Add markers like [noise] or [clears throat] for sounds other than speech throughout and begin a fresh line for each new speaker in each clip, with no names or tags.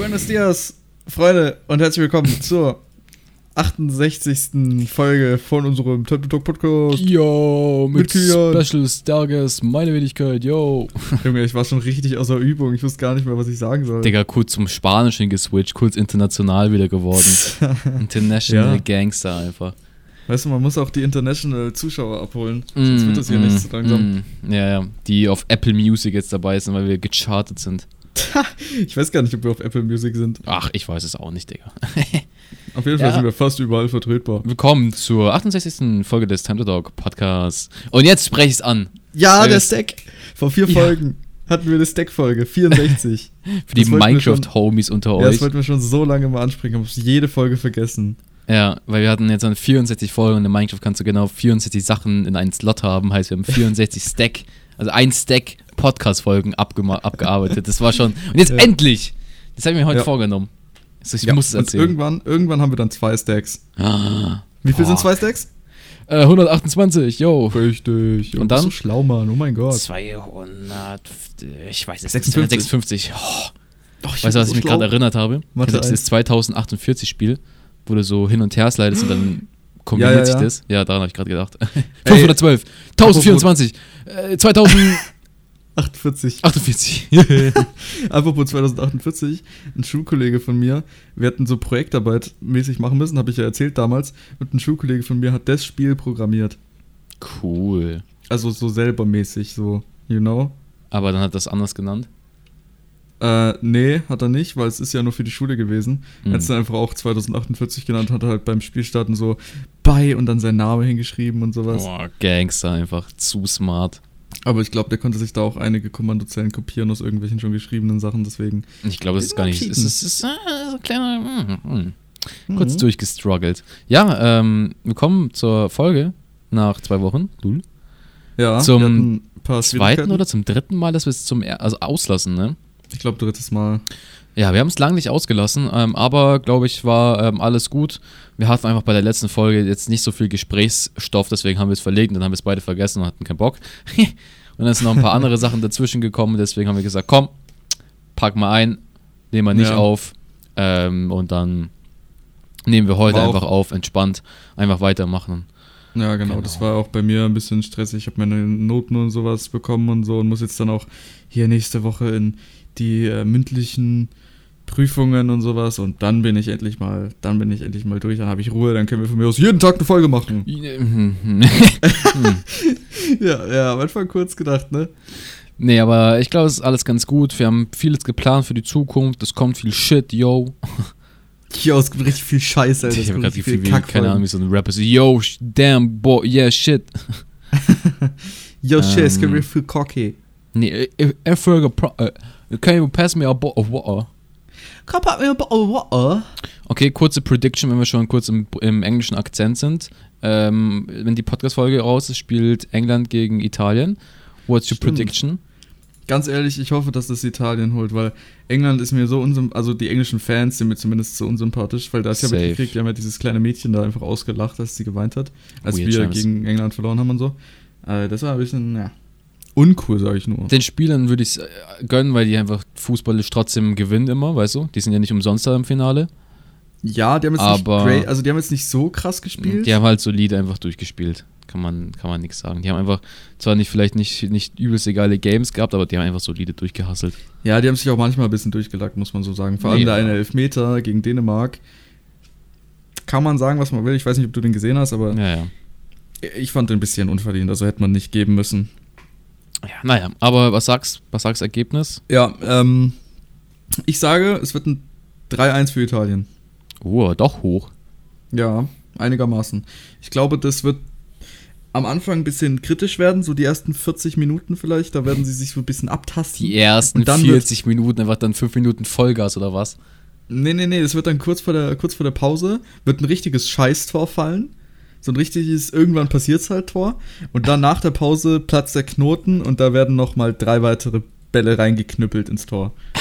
Buenos dias, Freunde, und herzlich willkommen zur 68. Folge von unserem Time Talk Podcast.
Yo, mit,
Mit.
Special Stargast, meine Wenigkeit, yo. [laughs]
Junge, ich war schon richtig außer Übung. Ich wusste gar nicht mehr, was ich sagen soll.
Digga, kurz zum Spanischen geswitcht, kurz international wieder geworden. [laughs] International
Ja.
Gangster einfach.
Weißt du, man muss auch die International Zuschauer abholen. Sonst wird das hier
Mm,
nicht so langsam.
mm. Ja, ja, die auf Apple Music jetzt dabei sind, weil wir gechartet sind.
Ich weiß gar nicht, ob wir auf Apple Music sind.
Ach, ich weiß es auch nicht, Digga. [laughs]
Auf jeden Fall
Ja.
sind wir fast überall vertretbar.
Willkommen zur 68. Folge des Time to Talk Podcasts. Und jetzt spreche ich es an.
Ja, der Stack. Vor vier
Ja.
Folgen hatten wir eine Stack-Folge, 64. [laughs]
Für die Minecraft-Homies unter
ja, das
euch.
wollten wir schon so lange mal ansprechen, haben es jede Folge vergessen.
Ja, weil wir hatten jetzt dann 64 Folgen und in Minecraft kannst du genau 64 Sachen in einen Slot haben. Heißt, wir haben 64 [laughs] Stack, also ein Stack Podcast-Folgen abgearbeitet. Das war schon. Und jetzt
Ja.
endlich! Das habe ich mir heute
Ja.
vorgenommen. Also ich
Ja,
muss es
und
erzählen.
Irgendwann, irgendwann haben wir dann zwei Stacks.
Ah,
Wie viel sind
Boah.
zwei Stacks?
äh, 128, yo.
Richtig.
Und dann?
so schlau, Mann. Oh mein Gott.
200, ich weiß es
56.
nicht, 56. Oh.
Doch,
Weißt du, was ich mich gerade erinnert habe? Kennst du
eins.
dieses 2048-Spiel, wo du so hin und her slidest und dann [gasps] kombiniert
Ja, ja,
sich
ja.
das? Ja, daran habe ich gerade gedacht. [laughs] 512, 1024, äh, 2048.
48. [laughs] [laughs] Apropos 2048, ein Schulkollege von mir, wir hatten so Projektarbeit mäßig machen müssen, habe ich ja erzählt damals, und ein Schulkollege von mir hat das Spiel programmiert.
Cool.
Also so selber mäßig, so, you know?
Aber dann hat das anders genannt.
Äh, nee, hat er nicht, weil es ist ja nur für die Schule gewesen. Er
Mhm.
hat es dann einfach auch 2048 genannt, hat er halt beim Spielstarten so bei und dann sein Name hingeschrieben und sowas.
Boah, Gangster einfach. Zu smart.
Aber ich glaube, der konnte sich da auch einige Kommandozeilen kopieren aus irgendwelchen schon geschriebenen Sachen, deswegen.
Ich glaube, es ist gar nicht. Es
Cheaten.
ist, es ist äh, so ein kleiner. Mm, mm. Kurz
Mhm.
durchgestruggelt. Ja, ähm, willkommen zur Folge nach zwei Wochen. Lul.
Ja,
Zum
wir
Zweiten oder zum dritten Mal, dass wir es zum er also auslassen, ne?
Ich glaube, drittes Mal.
Ja, wir haben es lange nicht ausgelassen, ähm, aber glaube ich, war ähm, alles gut. Wir hatten einfach bei der letzten Folge jetzt nicht so viel Gesprächsstoff, deswegen haben wir es verlegt und dann haben wir es beide vergessen und hatten keinen Bock. [laughs] und dann sind noch ein paar andere [laughs] Sachen dazwischen gekommen, deswegen haben wir gesagt, komm, pack mal ein, nehmen wir nicht
Ja.
auf ähm, und dann nehmen wir heute
War
einfach auf, entspannt, einfach weitermachen.
Ja, genau,
Genau.
Das war auch bei mir ein bisschen stressig. Ich habe meine Noten und sowas bekommen und so und muss jetzt dann auch hier nächste Woche in die äh, mündlichen Prüfungen und sowas und dann bin ich endlich mal, dann bin ich endlich mal durch, dann habe ich Ruhe, dann können wir von mir aus jeden Tag eine Folge machen. [laughs] [laughs] ja, ja, am Anfang kurz gedacht, ne?
nee, aber ich glaube, es ist alles ganz gut. Wir haben vieles geplant für die Zukunft. Es kommt viel Shit, yo. [laughs]
Hier es gibt richtig viel Scheiße, Alter.
Ich habe gerade
viel Kackfolgen.
keine Ahnung, wie so ein Rapper so, yo, damn, boy, yeah, shit.
Yo, shit, es gibt
Ähm.
richtig viel cocky.
Nee, if, can you pass me a bottle of water?
Come up with a bottle of water.
Okay, kurze Prediction, wenn wir schon kurz im, im englischen Akzent sind. Ähm, wenn die Podcast-Folge raus ist, spielt England gegen Italien. What's your
Stimmt.
prediction?
Ganz ehrlich, ich hoffe, dass das Italien holt, weil England ist mir so unsympathisch, also die englischen Fans sind mir zumindest so unsympathisch, weil da ist ja mitgekriegt, wir haben ja dieses kleine Mädchen da einfach ausgelacht, als sie geweint hat, als
Weird
wir
Times.
gegen England verloren haben und so. Äh, das war ein bisschen, ja, uncool, sag ich nur.
Den Spielern würde ich es gönnen, weil die einfach fußballisch trotzdem gewinnen immer, weißt du? Die sind ja nicht umsonst da im Finale.
Ja, die haben jetzt
Aber-
nicht great, also die haben jetzt nicht so krass gespielt.
Die haben halt solide einfach durchgespielt. Kann man, kann man nichts sagen. Die haben einfach zwar nicht vielleicht nicht, nicht übelst egale Games gehabt, aber die haben einfach solide durchgehasselt.
Ja, die haben sich auch manchmal ein bisschen durchgelackt, muss man so sagen. Vor allem
Ja.
der eine Elfmeter gegen Dänemark. Kann man sagen, was man will. Ich weiß nicht, ob du den gesehen hast, aber
Ja, ja.
ich fand den ein bisschen unverdient. Also hätte man nicht geben müssen.
Ja naja, aber was sagst, was sagst Ergebnis?
Ja, ähm, ich sage, es wird ein 3-1 für Italien.
Oh, doch hoch.
Ja, einigermaßen. Ich glaube, das wird am Anfang ein bisschen kritisch werden, so die ersten 40 Minuten vielleicht. Da werden sie sich so ein bisschen abtasten.
Die ersten
Und dann wird-
40 Minuten, einfach dann 5 Minuten Vollgas oder was?
Nee, nee, nee, das wird dann kurz vor der, kurz vor der Pause, wird ein richtiges Scheißtor fallen. So ein richtiges, irgendwann passiert's halt Tor. Und dann nach der Pause platzt der Knoten und da werden nochmal drei weitere Bälle reingeknüppelt ins Tor. [laughs]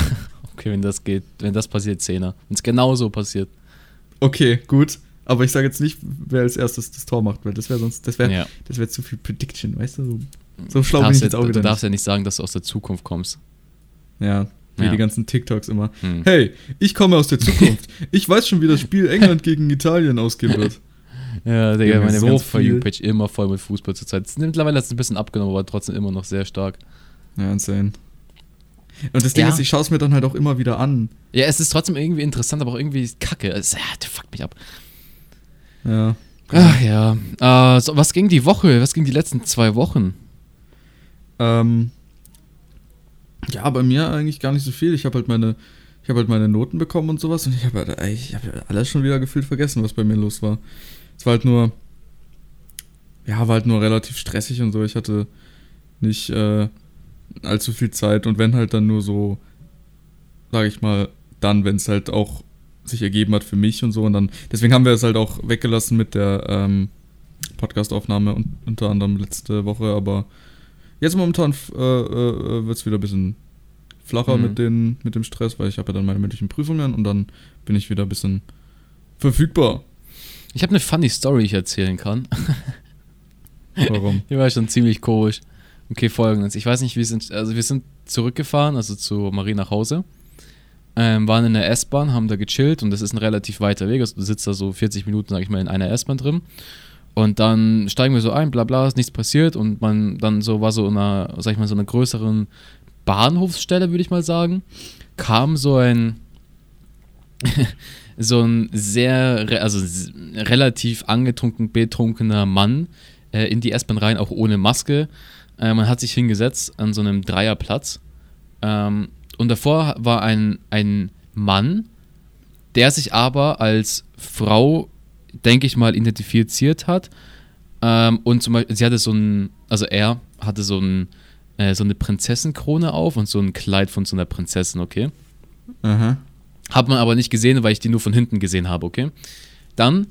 Okay, wenn das geht, wenn das passiert, Zehner. Wenn es genau so passiert.
Okay, gut. Aber ich sage jetzt nicht, wer als erstes das Tor macht, weil das wäre sonst, das wäre
Ja.
das wär zu viel Prediction, weißt du? So, so schlau bin ich jetzt auch
du
wieder
darfst
nicht.
ja nicht sagen, dass du aus der Zukunft kommst.
Ja, Wie
Ja.
die ganzen TikToks immer.
Hm.
Hey, ich komme aus der Zukunft. [laughs] ich weiß schon, wie das Spiel England gegen Italien ausgehen wird.
Ja, Digga,
Junge,
meine
so
ganze For. You-Page immer voll mit Fußball zurzeit. Mittlerweile hat es ein bisschen abgenommen, aber trotzdem immer noch sehr stark.
Ja, insane. Und das Ding
Ja.
ist, ich schaue es mir dann halt auch immer wieder an.
Ja, es ist trotzdem irgendwie interessant, aber auch irgendwie kacke. Es, ja, der fuckt mich ab.
Ja.
Ach ja. Äh, so, was ging die Woche? Was ging die letzten zwei Wochen?
Ähm, ja, bei mir eigentlich gar nicht so viel. Ich habe halt meine, ich habe halt meine Noten bekommen und sowas und ich habe halt, ich habe alles schon wieder gefühlt vergessen, was bei mir los war. Es war halt nur, ja, war halt nur relativ stressig und so. Ich hatte nicht äh, allzu viel Zeit und wenn halt dann nur so, sage ich mal, dann, wenn es halt auch sich ergeben hat für mich und so und dann, deswegen haben wir es halt auch weggelassen mit der ähm, Podcastaufnahme und unter anderem letzte Woche, aber Jetzt momentan äh, äh, wird es wieder ein bisschen flacher
Mhm.
mit, den, mit dem Stress, weil ich habe ja dann meine mündlichen Prüfungen und dann bin ich wieder ein bisschen verfügbar.
Ich habe eine funny Story, die ich erzählen kann.
Warum? [laughs]
Die war schon ziemlich komisch. Okay, folgendes. Ich weiß nicht, wie sind. Also, wir sind zurückgefahren, also zu Marie nach Hause. Ähm, waren in der S-Bahn, haben da gechillt und das ist ein relativ weiter Weg. Also, du sitzt da so 40 Minuten, sag ich mal, in einer S-Bahn drin. Und dann steigen wir so ein, bla bla, ist nichts passiert und man dann so war so in einer, sag ich mal, so einer größeren Bahnhofsstelle, würde ich mal sagen, kam so ein [laughs] so ein sehr, also relativ angetrunken, betrunkener Mann äh, in die S-Bahn rein, auch ohne Maske. Äh, man hat sich hingesetzt an so einem Dreierplatz. Ähm, und davor war ein, ein Mann, der sich aber als Frau, denke ich mal, identifiziert hat. Ähm, und zum Beispiel, sie hatte so ein, also er hatte so, ein, äh, so eine Prinzessenkrone auf und so ein Kleid von so einer Prinzessin, okay?
Aha.
Hat man aber nicht gesehen, weil ich die nur von hinten gesehen habe, okay? Dann,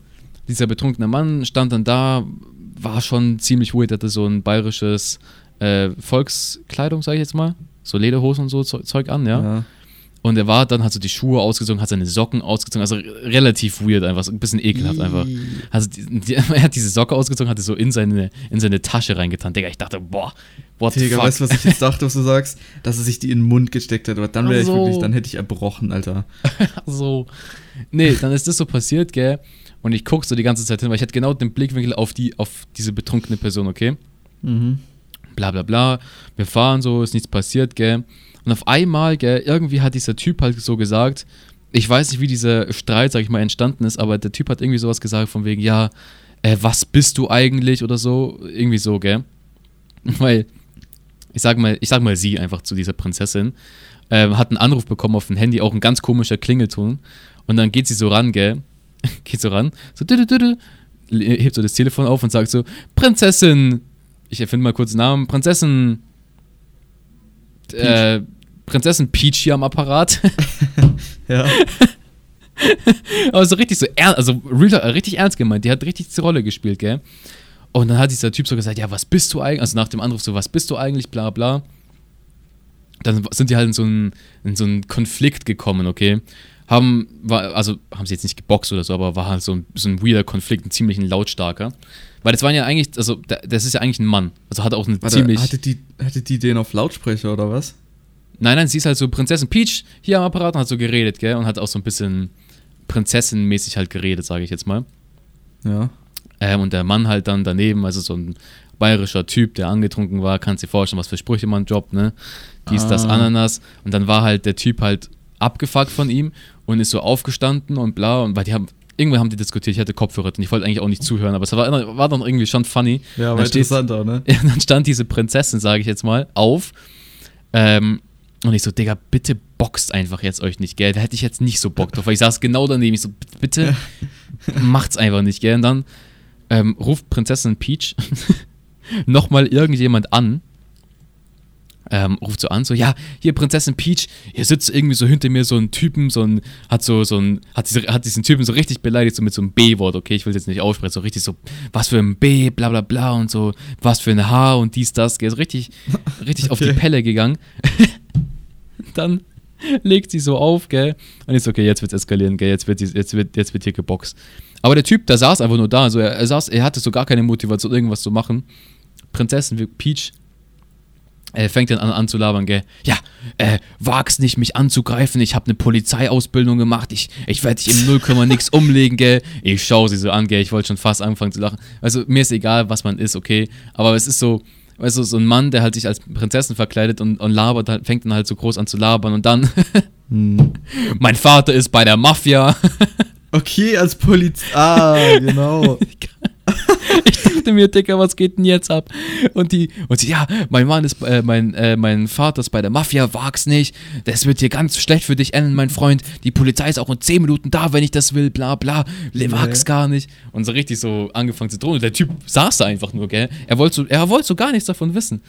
dieser betrunkene Mann stand dann da, war schon ziemlich weird, hatte so ein bayerisches äh, Volkskleidung, sage ich jetzt mal. So Lederhosen und so Ze- Zeug an, ja.
Ja.
Und er war dann, hat so die Schuhe ausgezogen, hat seine Socken ausgezogen, also re- relativ weird einfach, so ein bisschen ekelhaft einfach. Also die, die, [laughs] er hat diese Socke ausgezogen, hat die so in seine, in seine Tasche reingetan. Digga, ich dachte, boah, what the
Digga,
fuck?
weißt du, was ich jetzt dachte, was du sagst? Dass er sich die in den Mund gesteckt hat. Aber dann wäre
Ach so.
ich wirklich, dann hätte ich erbrochen, Alter. [laughs]
so. Nee, dann ist das so passiert, gell? Und ich guck so die ganze Zeit hin, weil ich hatte genau den Blickwinkel auf die, auf diese betrunkene Person, okay?
Mhm.
Bla bla bla. Wir fahren so, ist nichts passiert, gell? Und auf einmal, gell, irgendwie hat dieser Typ halt so gesagt, ich weiß nicht, wie dieser Streit, sag ich mal, entstanden ist, aber der Typ hat irgendwie sowas gesagt von wegen, ja, äh, was bist du eigentlich oder so, irgendwie so, gell? [laughs] Weil, ich sag mal, ich sag mal sie einfach zu dieser Prinzessin, ähm, hat einen Anruf bekommen auf dem Handy, auch ein ganz komischer Klingelton. Und dann geht sie so ran, gell? [laughs] geht so ran, so düdü, düdü, hebt so das Telefon auf und sagt so, Prinzessin, ich erfinde mal kurz den Namen, Prinzessin, äh, Prinzessin Peach hier am Apparat. [laughs]
Ja. [laughs]
Aber so richtig so ernst, also richtig ernst gemeint. Die hat richtig die Rolle gespielt, gell? Und dann hat dieser Typ so gesagt, ja, was bist du eigentlich? Also nach dem Anruf so, was bist du eigentlich? Bla bla. Dann sind die halt in so einen, in so einen Konflikt gekommen, okay? Haben, war, also haben sie jetzt nicht geboxt oder so, aber war halt so ein, so ein weirder Konflikt, ein ziemlich lautstarker. Weil das waren ja eigentlich, also da- das ist ja eigentlich ein Mann. Also hat auch eine
Warte,
ziemlich.
hatte, die, hatte die den auf Lautsprecher oder was?
Nein, nein, sie ist halt so Prinzessin Peach hier am Apparat und hat so geredet, gell? Und hat auch so ein bisschen Prinzessin-mäßig halt geredet, sage ich jetzt mal.
Ja.
Ähm, und der Mann halt dann daneben, also so ein bayerischer Typ, der angetrunken war, kannst dir vorstellen, was für Sprüche man droppt, ne? Dies, das,
Ah.
Ananas. Und dann war halt der Typ halt abgefuckt von ihm und ist so aufgestanden und bla. Und weil die haben, irgendwann haben die diskutiert, ich hatte Kopfhörer und ich wollte eigentlich auch nicht zuhören, aber es war, war dann irgendwie schon funny.
Ja, aber
steht-
interessanter, ne? [laughs]
Ja, dann stand diese Prinzessin, sage ich jetzt mal, auf. Ähm, und ich so, Digga, bitte boxt einfach jetzt euch nicht, gell? Da hätte ich jetzt nicht so Bock drauf, weil ich saß genau daneben. Ich so, bitte [laughs] macht's einfach nicht, gell? Und dann ähm, ruft Prinzessin Peach [laughs] nochmal irgendjemand an. Ähm, ruft so an, so, ja, hier Prinzessin Peach, hier sitzt irgendwie so hinter mir so ein Typen, so ein, hat so, so ein, hat, diese, hat diesen Typen so richtig beleidigt, so mit so einem B-Wort, okay, ich will es jetzt nicht aussprechen, so richtig so, was für ein B, bla bla bla und so, was für ein H und dies, das, so richtig, [laughs] richtig auf die
Okay.
Pelle gegangen. [laughs] Dann legt sie so auf, gell, und ich so, okay, jetzt wird's eskalieren, gell, jetzt wird, jetzt wird, jetzt wird hier geboxt. Aber der Typ, der saß einfach nur da, also er, er saß, er hatte so gar keine Motivation, irgendwas zu machen. Prinzessin Peach Er fängt dann an, an zu labern, gell? Ja, äh, wag's nicht, mich anzugreifen. Ich habe eine Polizeiausbildung gemacht. Ich, ich werde dich im Nullkomma nix [laughs] umlegen, gell? Ich schaue sie so an, gell? Ich wollte schon fast anfangen zu lachen. Also, mir ist egal, was man ist, okay? Aber es ist so, weißt du, so ein Mann, der halt sich als Prinzessin verkleidet und, und labert, halt, fängt dann halt so groß an zu labern und dann, [laughs]
Hm.
mein Vater ist bei der Mafia.
Okay, als Polizei. Ah, genau. [laughs]
Dachte mir, Dicker, was geht denn jetzt ab? Und die, und sie, ja, mein Mann ist, äh, mein, äh, mein Vater ist bei der Mafia, wag's nicht. Das wird hier ganz schlecht für dich enden, mein Freund. Die Polizei ist auch in 10 Minuten da, wenn ich das will, bla bla. Wag's
Nee.
gar nicht. Und so richtig so angefangen zu drohen. Und der Typ saß da einfach nur, gell? Er wollte so, er wollte so gar nichts davon wissen.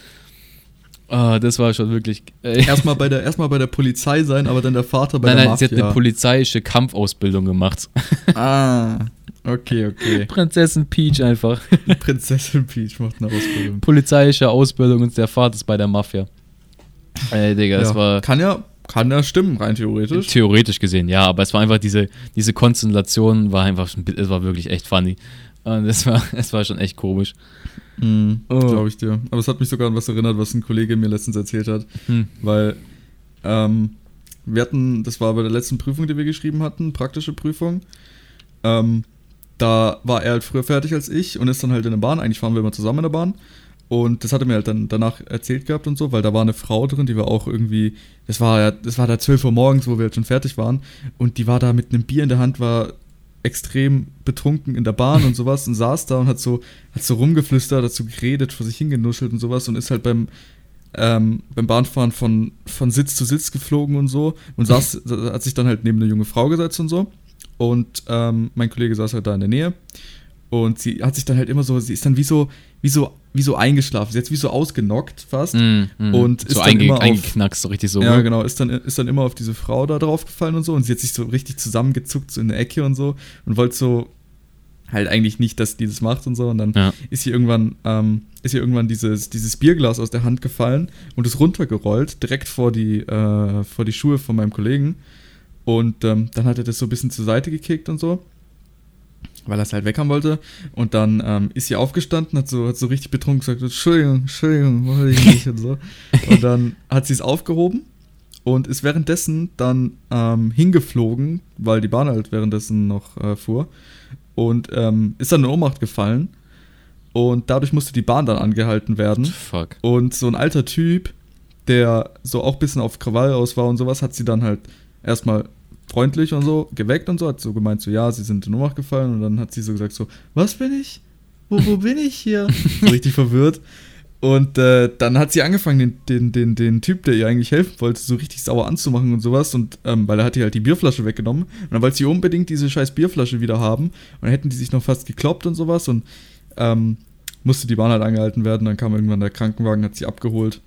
Ah, das war schon wirklich. Äh,
erstmal bei der erstmal bei der Polizei sein, aber dann der Vater bei
nein,
der
nein, sie
Mafia.
hat eine polizeiische Kampfausbildung gemacht.
ah, okay, okay. [laughs]
Prinzessin Peach einfach.
Prinzessin Peach macht eine Ausbildung.
polizeiische Ausbildung und der Vater ist bei der Mafia. Ey, Digga, es
Ja,
war
kann ja, kann ja stimmen, rein theoretisch.
theoretisch gesehen, ja, aber es war einfach diese, diese Konstellation war einfach, es war wirklich echt funny. Und es war, [laughs] es war schon echt komisch.
Mhm,
Oh.
Glaube ich dir. Aber es hat mich sogar an was erinnert, was ein Kollege mir letztens erzählt hat.
Hm.
Weil ähm, wir hatten, das war bei der letzten Prüfung, die wir geschrieben hatten, praktische Prüfung. Ähm, da war er halt früher fertig als ich und ist dann halt in der Bahn. Eigentlich fahren wir immer zusammen in der Bahn. Und das hat er mir halt dann danach erzählt gehabt und so, weil da war eine Frau drin, die war auch irgendwie, das war ja, das war da 12 Uhr morgens, wo wir halt schon fertig waren. Und die war da mit einem Bier in der Hand, war extrem betrunken in der Bahn und sowas und saß da und hat so, hat so rumgeflüstert, hat so geredet, vor sich hingenuschelt und sowas und ist halt beim, ähm, beim Bahnfahren von, von Sitz zu Sitz geflogen und so und saß, [laughs] hat sich dann halt neben eine junge Frau gesetzt und so. Und ähm, mein Kollege saß halt da in der Nähe. Und sie hat sich dann halt immer so, sie ist dann wie so, wie so, wie so eingeschlafen. Sie hat wie so ausgenockt fast.
Mm, mm.
Und ist
so
dann
einge
immer auf-
eingeknackst, so richtig so.
Ja,
ne?
genau. Ist dann, ist dann immer auf diese Frau da drauf gefallen und so. Und sie hat sich so richtig zusammengezuckt, so in der Ecke und so. Und wollte so halt eigentlich nicht, dass die das macht und so. Und dann
Ja.
ist ihr irgendwann, ähm, ist ihr irgendwann dieses, dieses Bierglas aus der Hand gefallen und ist runtergerollt, direkt vor die, äh, vor die Schuhe von meinem Kollegen. Und ähm, dann hat er das so ein bisschen zur Seite gekickt und so. Weil er es halt weg haben wollte. Und dann ähm, ist sie aufgestanden, hat so, hat so richtig betrunken gesagt: Entschuldigung, Entschuldigung, wollte ich nicht und so. [laughs] Und dann hat sie es aufgehoben und ist währenddessen dann ähm, hingeflogen, weil die Bahn halt währenddessen noch äh, fuhr. Und ähm, ist dann in Ohnmacht gefallen. Und dadurch musste die Bahn dann angehalten werden.
Fuck.
Und so ein alter Typ, der so auch ein bisschen auf Krawall aus war und sowas, hat sie dann halt erstmal freundlich und so geweckt und so, hat so gemeint, so ja, sie sind in Ohnmacht gefallen und dann hat sie so gesagt, so, was bin ich? Wo, wo bin ich hier? [laughs] So richtig verwirrt. Und äh, dann hat sie angefangen, den, den, den, den Typ, der ihr eigentlich helfen wollte, so richtig sauer anzumachen und sowas. Und ähm, weil er hat ihr halt die Bierflasche weggenommen. Und dann wollte sie unbedingt diese scheiß Bierflasche wieder haben. Und dann hätten die sich noch fast gekloppt und sowas. Und ähm, musste die Bahn halt angehalten werden. Dann kam irgendwann der Krankenwagen, hat sie abgeholt.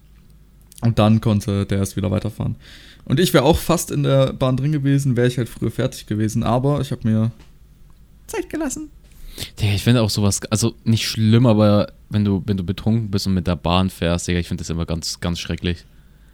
Und dann konnte der erst wieder weiterfahren. Und ich wäre auch fast in der Bahn drin gewesen, wäre ich halt früher fertig gewesen. Aber ich habe mir Zeit gelassen.
Digga, ich finde auch sowas, also nicht schlimm, aber wenn du, wenn du betrunken bist und mit der Bahn fährst, Digga, ich finde das immer ganz, ganz schrecklich.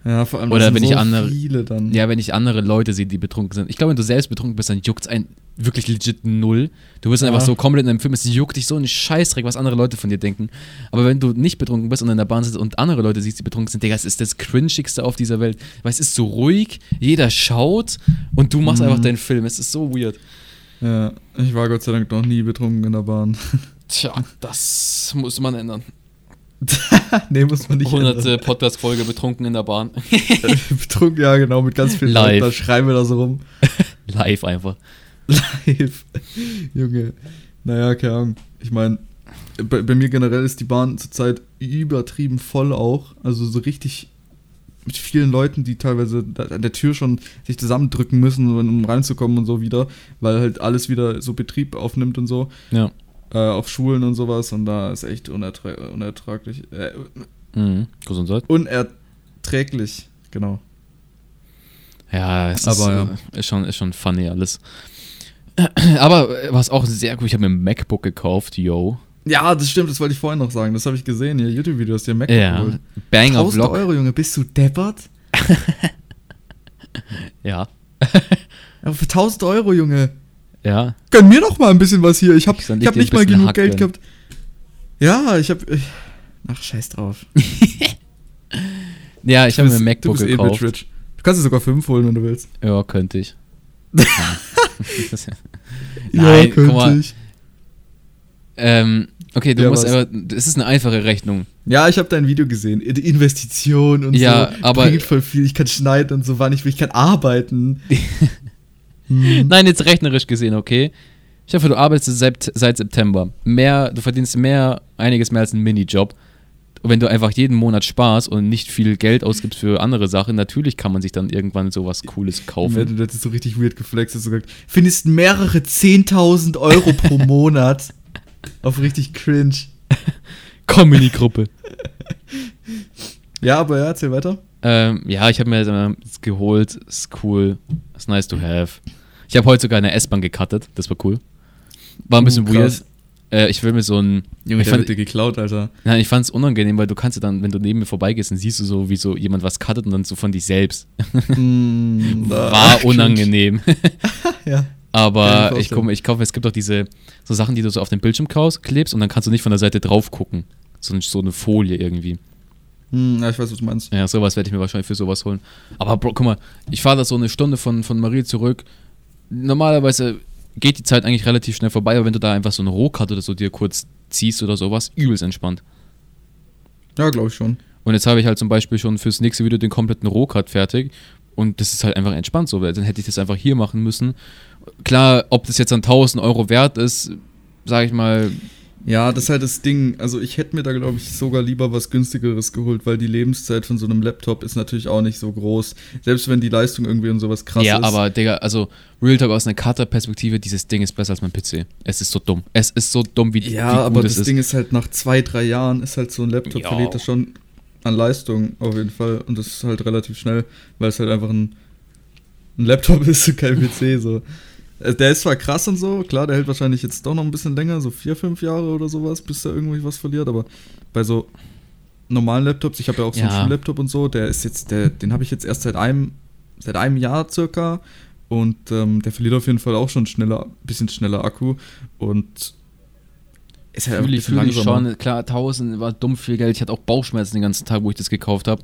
Ja, vor allem
Oder wenn ich
so
andere-
viele dann.
Ja, wenn ich andere Leute sehe, die betrunken sind. Ich glaube, wenn du selbst betrunken bist, dann juckt es ein wirklich legit null. Du bist dann
Ja.
einfach so komplett in einem Film, es juckt dich so ein Scheißdreck, was andere Leute von dir denken. Aber wenn du nicht betrunken bist und in der Bahn sitzt und andere Leute siehst, die betrunken sind, Digga, es ist das cringigste auf dieser Welt. Weil es ist so ruhig, jeder schaut und du machst
Mhm.
einfach deinen Film. Es ist so weird.
Ja, ich war Gott sei Dank noch nie betrunken in der Bahn. [laughs]
Tja, das muss man ändern. [laughs]
nee, muss man nicht.
100.
ändern.
Podcast-Folge betrunken in der Bahn. [laughs]
betrunken, ja, genau, mit ganz vielen
Live.
Leuten. Da schreien wir da so rum. [laughs]
Live einfach.
Live. Junge. Naja, keine Ahnung. Ich meine, bei, bei mir generell ist die Bahn zurzeit übertrieben voll auch. Also so richtig mit vielen Leuten, die teilweise an der Tür schon sich zusammendrücken müssen, um reinzukommen und so wieder, weil halt alles wieder so Betrieb aufnimmt und so.
Ja.
Äh, auf Schulen und sowas. Und da ist echt unerträ unertraglich. Äh,
Mhm. Gesundheit.
unerträglich, genau.
Ja, es
Aber
ist, äh, ist, schon, ist schon funny alles. [clears throat] Aber äh, was auch sehr gut, ich habe mir ein MacBook gekauft, yo.
Ja, das stimmt, das wollte ich vorhin noch sagen. Das habe ich gesehen, hier YouTube-Videos, die Mac
Ja,
geholt.
Banger
1000
Vlog.
Euro, Junge, bist du deppert? [laughs]
Ja,
Aber für 1000 Euro, Junge.
Ja.
Gönn mir doch mal ein bisschen was hier. Ich habe
Ich
ich hab nicht mal genug Geld gehabt. Ja, ich habe. Ach, scheiß drauf. [laughs]
Ja, ich habe mir ein MacBook
du bist eh
gekauft.
rich. Du kannst dir sogar fünf holen, wenn du willst.
Ja, könnte ich. [laughs] Das- [laughs] Nein, guck mal.
ich.
Ähm, okay, du
Ja,
musst
was?
aber, es ist eine einfache Rechnung.
Ja, ich habe dein Video gesehen. Die Investition und
Ja,
so.
aber-
Bringt voll viel. Ich kann schneiden und so, wann ich will. Ich kann arbeiten. Hm.
Nein, jetzt rechnerisch gesehen, okay? Ich hoffe, du arbeitest seit, seit September. Mehr, du verdienst mehr, einiges mehr als ein Minijob. Und wenn du einfach jeden Monat sparst und nicht viel Geld ausgibst für andere Sachen, natürlich kann man sich dann irgendwann sowas Cooles kaufen.
Wenn du das ist so richtig weird geflext hast, so gesagt, findest mehrere 10.000 Euro pro [laughs] Monat. Auf richtig cringe.
Comedy-Gruppe.
Ja, aber ja, erzähl weiter.
ähm, ja, ich habe mir das geholt. Ist cool. Ist nice to have. Ich habe heute sogar eine S-Bahn gecuttet. Das war cool. War ein bisschen
Uh,
weird. Äh, ich will mir so ein.
Junge,
ich fand,
wird dir geklaut, Alter.
Nein, ich fand es unangenehm, weil du kannst ja dann, wenn du neben mir vorbeigehst, dann siehst du so, wie so jemand was cuttet und dann so von dich selbst. [laughs]
Mm,
War [laughs] unangenehm. [laughs]
Ja.
Aber
ich
ich kaufe, es gibt auch diese so Sachen, die du so auf den Bildschirm klebst und dann kannst du nicht von der Seite drauf gucken. So, so eine Folie irgendwie.
Hm, ja, ich weiß, was du meinst.
Ja, sowas werde ich mir wahrscheinlich für sowas holen. Aber Bro, guck mal, ich fahre da so eine Stunde von, von Marie zurück. Normalerweise geht die Zeit eigentlich relativ schnell vorbei, aber wenn du da einfach so eine Rohkarte oder so dir kurz ziehst oder sowas, übelst entspannt.
Ja, glaube ich schon.
Und jetzt habe ich halt zum Beispiel schon fürs nächste Video den kompletten Rohcut fertig. Und das ist halt einfach entspannt so, weil dann hätte ich das einfach hier machen müssen. Klar, ob das jetzt dann 1000 Euro wert ist, sage ich mal,
Ja, das ist halt das Ding. Also ich hätte mir da, glaube ich, sogar lieber was günstigeres geholt, weil die Lebenszeit von so einem Laptop ist natürlich auch nicht so groß. Selbst wenn die Leistung irgendwie und sowas krass
ja,
ist.
aber Digga, also Real Talk aus einer Cutter-Perspektive, dieses Ding ist besser als mein PC. Es ist so dumm. Es ist so dumm, wie,
Ja,
wie gut
aber das
ist.
Ding ist halt nach zwei, drei Jahren ist halt so ein Laptop
Ja.
verliert das schon an Leistung auf jeden Fall. Und das ist halt relativ schnell, weil es halt einfach ein, ein Laptop [laughs] ist und kein PC so. Äh, Der ist zwar krass und so, klar, der hält wahrscheinlich jetzt doch noch ein bisschen länger, so vier, fünf Jahre oder sowas, bis er irgendwie was verliert, aber bei so normalen Laptops, ich habe ja auch so einen
Ja.
Schullaptop und so, der ist jetzt, der, den habe ich jetzt erst seit einem, seit einem Jahr circa und ähm, der verliert auf jeden Fall auch schon schneller, bisschen schneller Akku und ist halt
Fühle ich, fühl ich schon. Klar, 1000 war dumm viel Geld. Ich hatte auch Bauchschmerzen den ganzen Tag, wo ich das gekauft habe.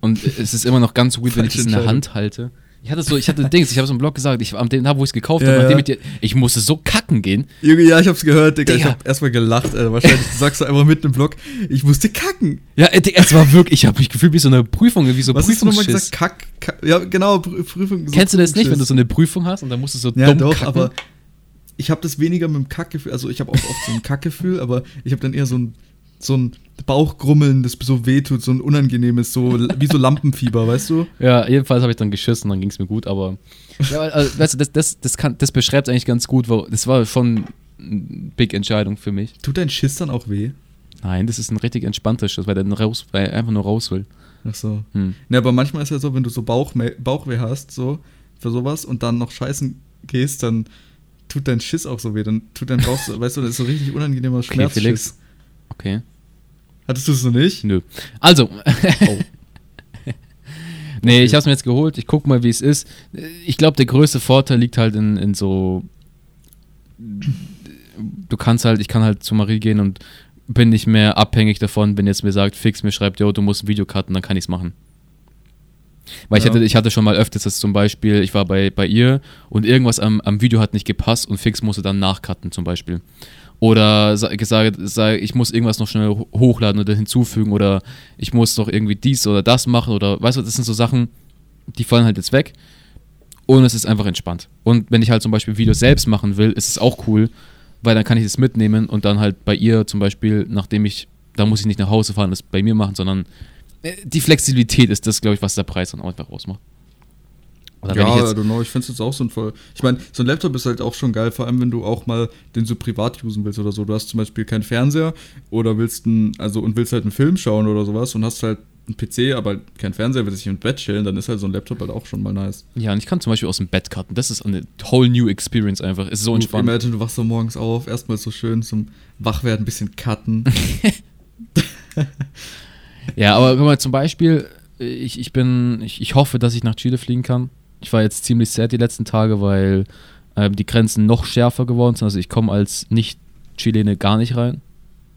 Und es ist immer noch ganz weird, wenn ich das in der. Hand halte. Ich hatte so, ich hatte Dings, ich habe so im Blog gesagt, ich, am dem Tag, wo ich es gekauft
Ja,
habe,
ja.
ich ich musste so kacken gehen.
Junge, ja, ich hab's gehört, Digga. Ich
Digga.
hab erstmal gelacht, Alter. Wahrscheinlich [laughs] sagst du einfach mitten im Blog, ich musste kacken.
Ja, äh, Digga, es war wirklich, ich habe mich gefühlt wie so eine Prüfung, wie so
Was hast du nochmal gesagt? Kack, kack. Ja, genau, Prü- Prüfung. so
Kennst du das nicht, wenn du so eine Prüfung hast und dann musst du so
Ja,
dumm
doch,
kacken?
aber ich habe das weniger mit dem Kackgefühl. Also, ich habe auch oft so ein Kackgefühl, aber ich habe dann eher so ein, so ein Bauchgrummeln, das so wehtut, so ein unangenehmes, so wie so Lampenfieber, weißt du?
Ja, jedenfalls habe ich dann geschissen, dann ging es mir gut, aber. Ja, weil, also, weißt du, das, das, das, kann, das beschreibt eigentlich ganz gut, weil das war schon eine big Entscheidung für mich.
Tut dein Schiss dann auch weh?
Nein, das ist ein richtig entspannter Schiss, weil der dann raus, weil er einfach nur raus will.
Ach so.
Hm.
Ne, aber manchmal ist ja so, wenn du so Bauchme Bauchweh hast, so, für sowas und dann noch scheißen gehst, dann tut dein Schiss auch so weh. Dann tut dein Bauch so, weißt du, das ist so richtig unangenehmer
Okay,
Schmerz.
Felix. Okay.
Hattest du es so nicht?
Nö. Also.
Oh. [laughs]
nee,
Okay.
ich habe es mir jetzt geholt. Ich guck mal, wie es ist. Ich glaube, der größte Vorteil liegt halt in, in so. Du kannst halt, ich kann halt zu Marie gehen und bin nicht mehr abhängig davon, wenn jetzt mir sagt, fix mir schreibt, yo, du musst ein Video cutten, dann kann ich es machen. Weil ich,
Ja.
hatte, ich hatte schon mal öfters das zum Beispiel, ich war bei, bei ihr und irgendwas am, am Video hat nicht gepasst und Fix musste dann nachcutten zum Beispiel. Oder sa- gesagt, sag, ich muss irgendwas noch schnell ho- hochladen oder hinzufügen oder ich muss noch irgendwie dies oder das machen oder weißt du, das sind so Sachen, die fallen halt jetzt weg und es ist einfach entspannt. Und wenn ich halt zum Beispiel Videos selbst machen will, ist es auch cool, weil dann kann ich es mitnehmen und dann halt bei ihr zum Beispiel, nachdem ich, da muss ich nicht nach Hause fahren das bei mir machen, sondern äh, die Flexibilität ist das, glaube ich, was der Preis dann auch einfach ausmacht. Oder
ja,
ich
know, ich finde es jetzt auch so ein voll. Ich meine, so ein Laptop ist halt auch schon geil, vor allem wenn du auch mal den so privat usen willst oder so. Du hast zum Beispiel keinen Fernseher oder willst einen, also und willst halt einen Film schauen oder sowas und hast halt einen PC, aber kein Fernseher, willst dich im Bett chillen, dann ist halt so ein Laptop halt auch schon mal nice.
ja, und ich kann zum Beispiel aus dem Bett cutten. Das ist eine whole new experience einfach. Es ist so
Du,
entspannt.
Imagine, du wachst so morgens auf, erstmal so schön zum Wachwerden, ein bisschen cutten. [laughs]
Ja, aber guck mal, zum Beispiel, ich, ich bin, ich, ich hoffe, dass ich nach Chile fliegen kann. Ich war jetzt ziemlich sad die letzten Tage, weil ähm, die Grenzen noch schärfer geworden sind. Also ich komme als Nicht-Chilene gar nicht rein.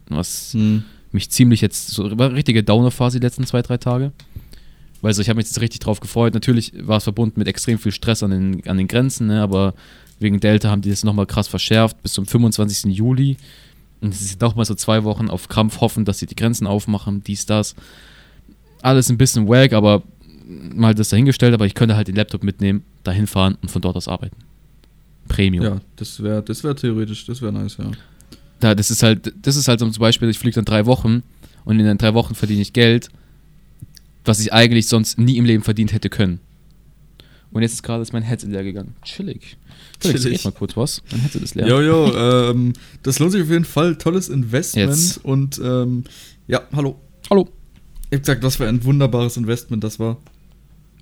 Was
Hm.
mich ziemlich jetzt, so war richtige Downer-Phase die letzten zwei, drei Tage. Weil so, ich habe mich jetzt richtig drauf gefreut. Natürlich war es verbunden mit extrem viel Stress an den, an den Grenzen, ne? aber wegen Delta haben die das nochmal krass verschärft bis zum 25. Juli. Und es ist nochmal so zwei Wochen auf Krampf hoffen, dass sie die Grenzen aufmachen, dies, das. Alles ein bisschen wack, aber mal das dahingestellt, aber ich könnte halt den Laptop mitnehmen, dahin fahren und von dort aus arbeiten. Premium.
Ja, das wäre das wär theoretisch, das wäre nice, ja.
Da, das ist halt, das ist halt so zum Beispiel, ich fliege dann drei Wochen und in den drei Wochen verdiene ich Geld, was ich eigentlich sonst nie im Leben verdient hätte können. Und jetzt ist gerade mein Headset leer gegangen. Chillig. Chillig.
Chillig.
Mal kurz was. Mein Headset ist leer.
Jo, jo, ähm, das lohnt sich auf jeden Fall. Tolles Investment.
Jetzt.
Und ähm, ja, hallo.
Hallo.
Ich hab gesagt, was für ein wunderbares Investment das war.